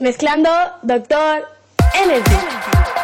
Mezclando Doctor Energy.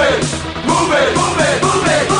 move it, move it, move it, move it.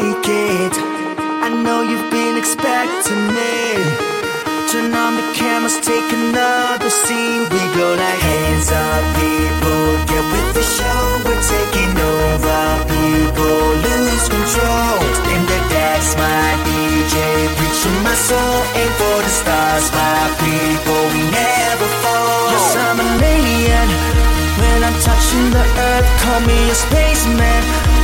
Make it. I know you've been expecting me. Turn on the cameras, take another scene. We go like hands up, people. Get with the show. We're taking over. People lose control. In the decks, my DJ preaching my soul. Aim for the stars, my people. We never fall. Yes, I'm an alien. When I'm touching the earth, call me a spaceman.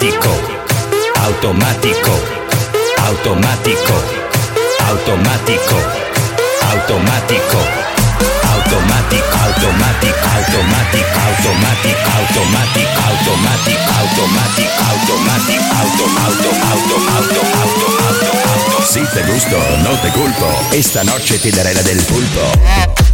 automático, automático, automático, automático, automático, automático, automático, automático, automático, automático, automático, automático, automático, auto, auto, auto, auto, auto, auto, auto. Si te gusto, no te culpo. Esta noche te daré la del pulpo.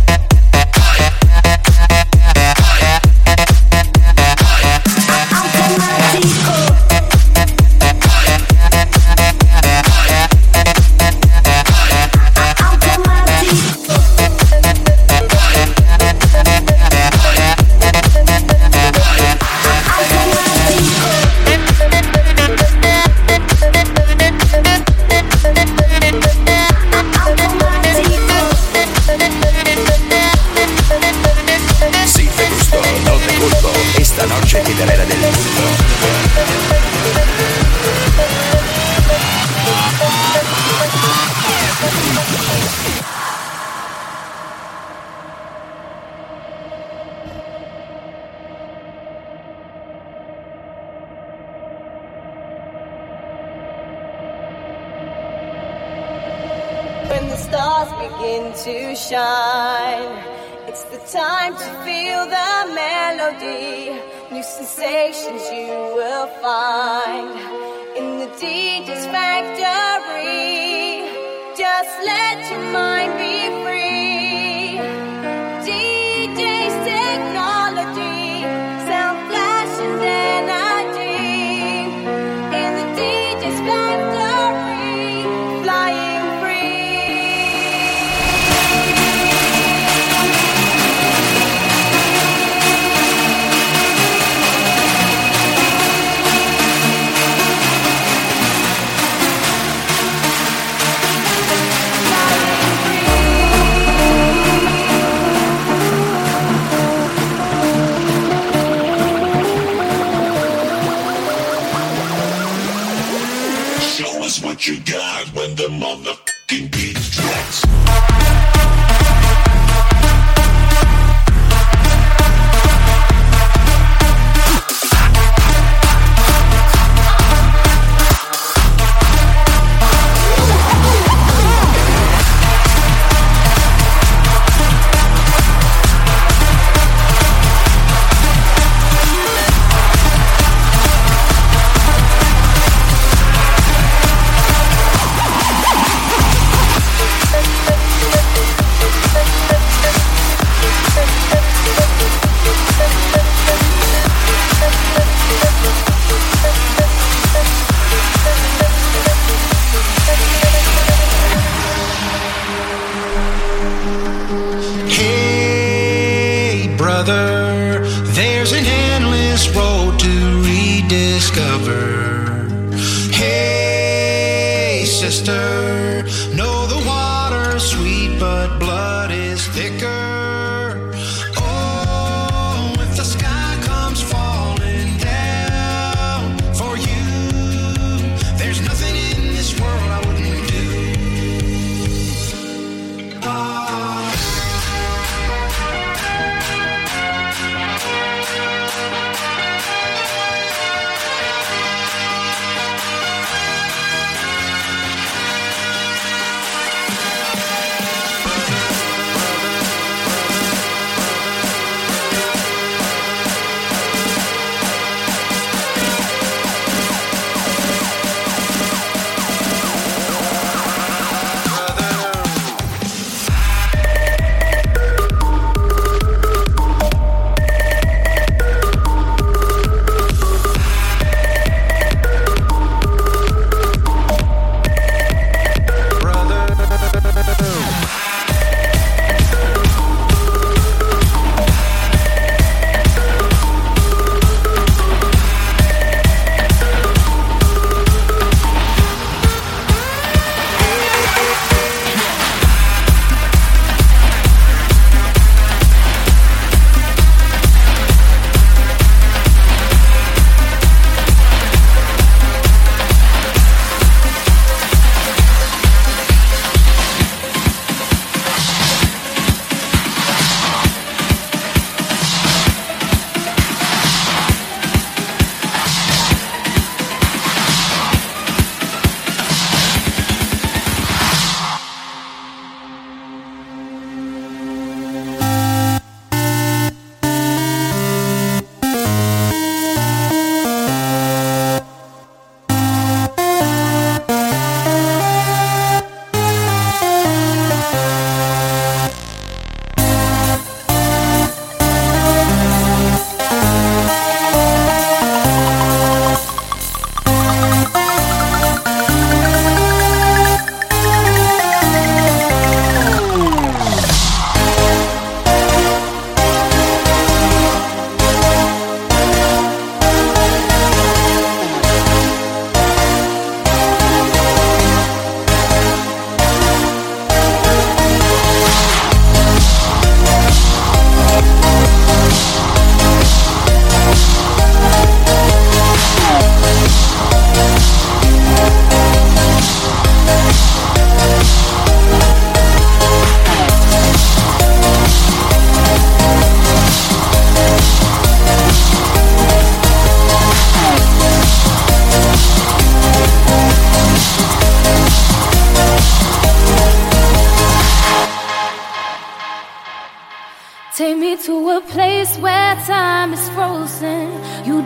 Just let your mind be free.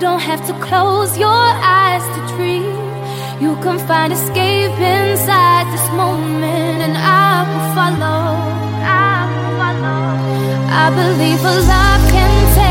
Don't have to close your eyes to dream. You can find escape inside this moment, and I will follow. I will follow. I believe a love can take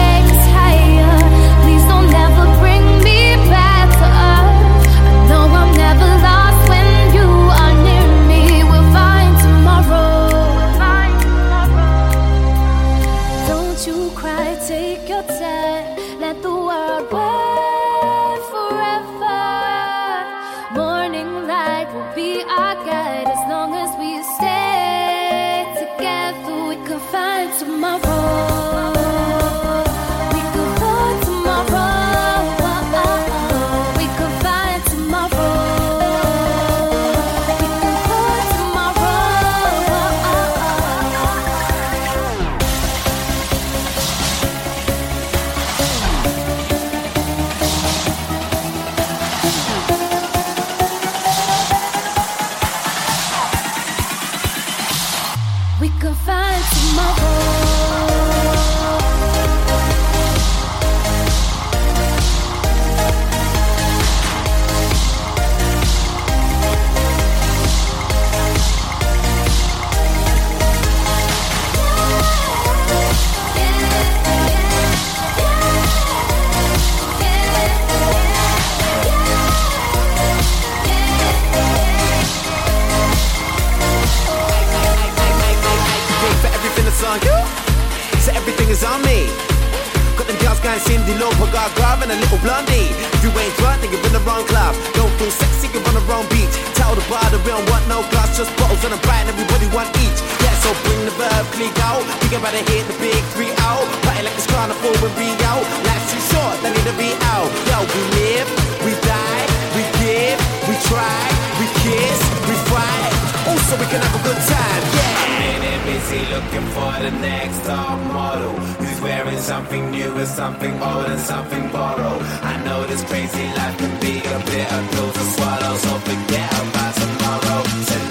want just bottles and a bite, and everybody want each. Yeah, so bring the verb, click out. Think about it, hit the big three out. Party like it's carnival with out. Life's too short, they need to be out. Yo, we live, we die, we give, we try, we kiss, we fight. Also, we can have a good time, yeah. I'm in busy looking for the next top model who's wearing something new and something old and something borrowed. I know this crazy life can be a bitter pill to swallow, so forget about tomorrow.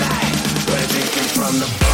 From the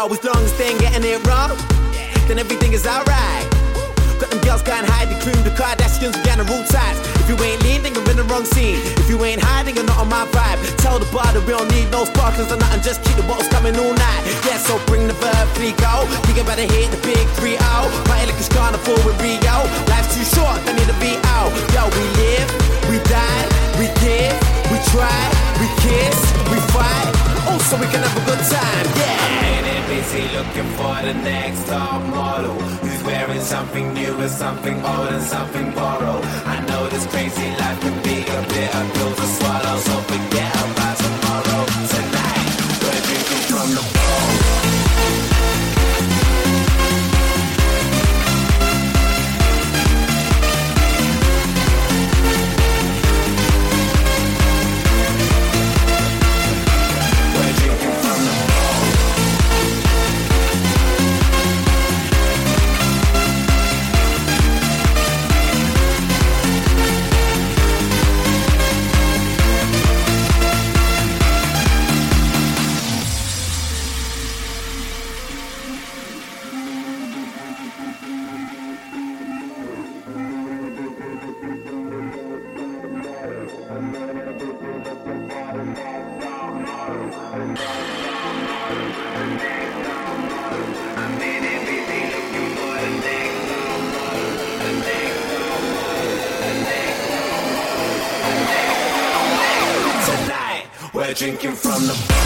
Yo, as long as they ain't getting it wrong, then everything is alright. Got them girls high, the cream, the Kardashians, we got the rule ties. If you ain't lean, you're in the wrong scene. If you ain't hiding, you're not on my vibe. Tell the bar that we don't need no sparklers or nothing, just keep the bottles coming all night. Yeah, so bring the verb, three go. Think about it, hit the big three out. Party like it's carnival with Rio. Life's too short, they need to be out. Yo, we live, we die, we give, we try, we kiss, we fight. Also, we can have a good time, yeah. Busy looking for the next top model who's wearing something new and something old and something borrowed. I know this crazy life can be a bitter pill to swallow, so forget drinking from the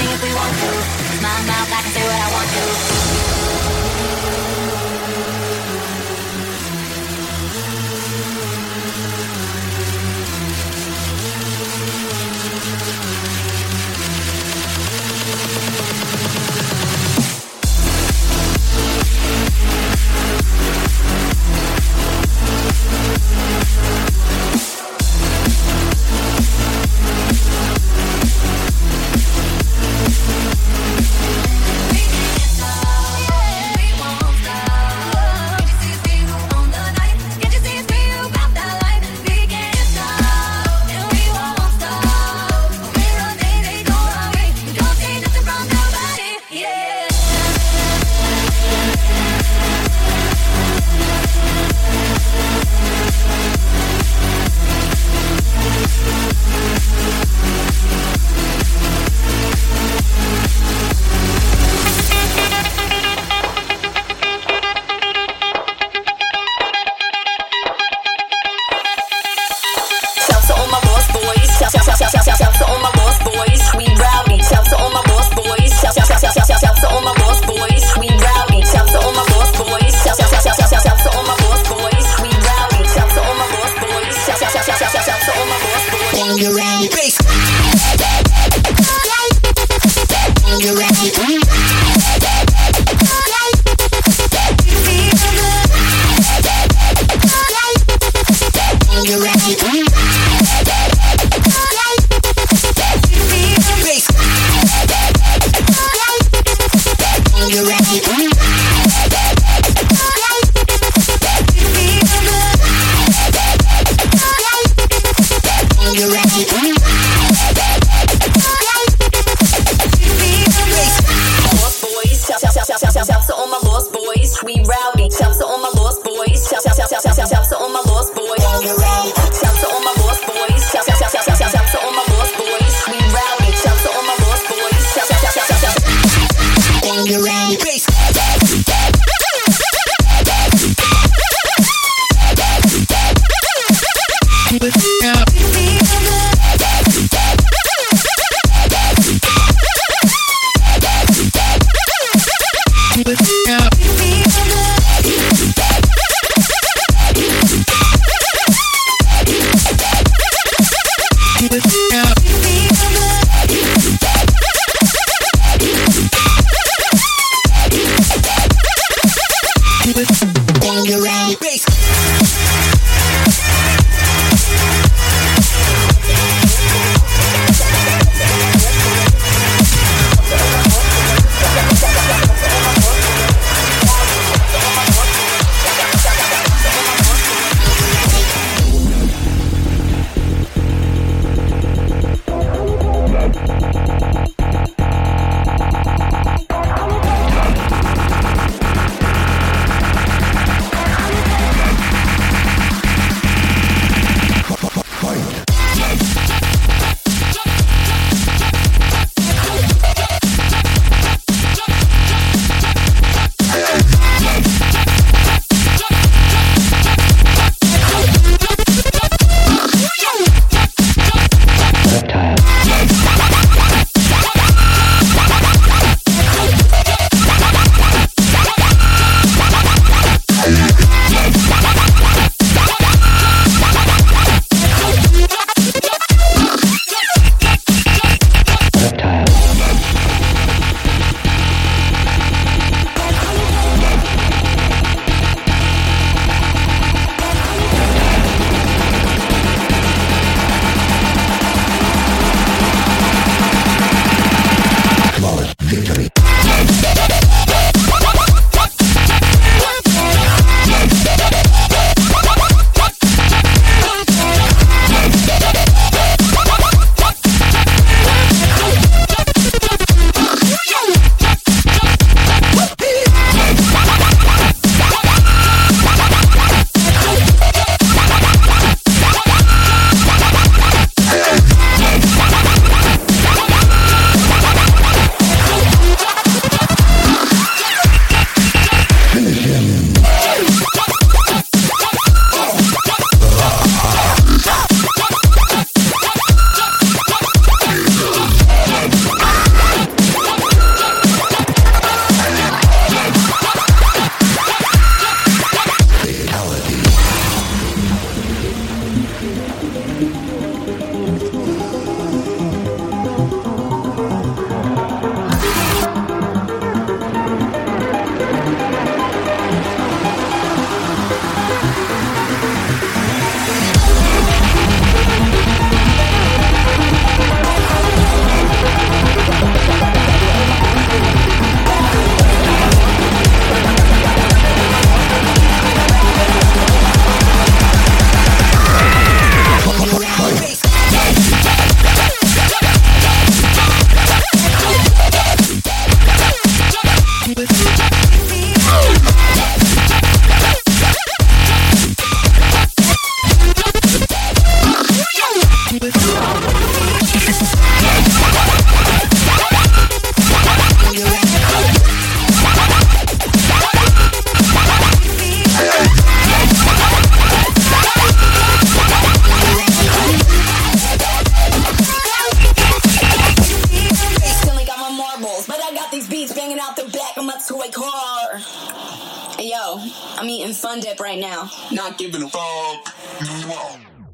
if we want to. My mouth, I can say what I want to.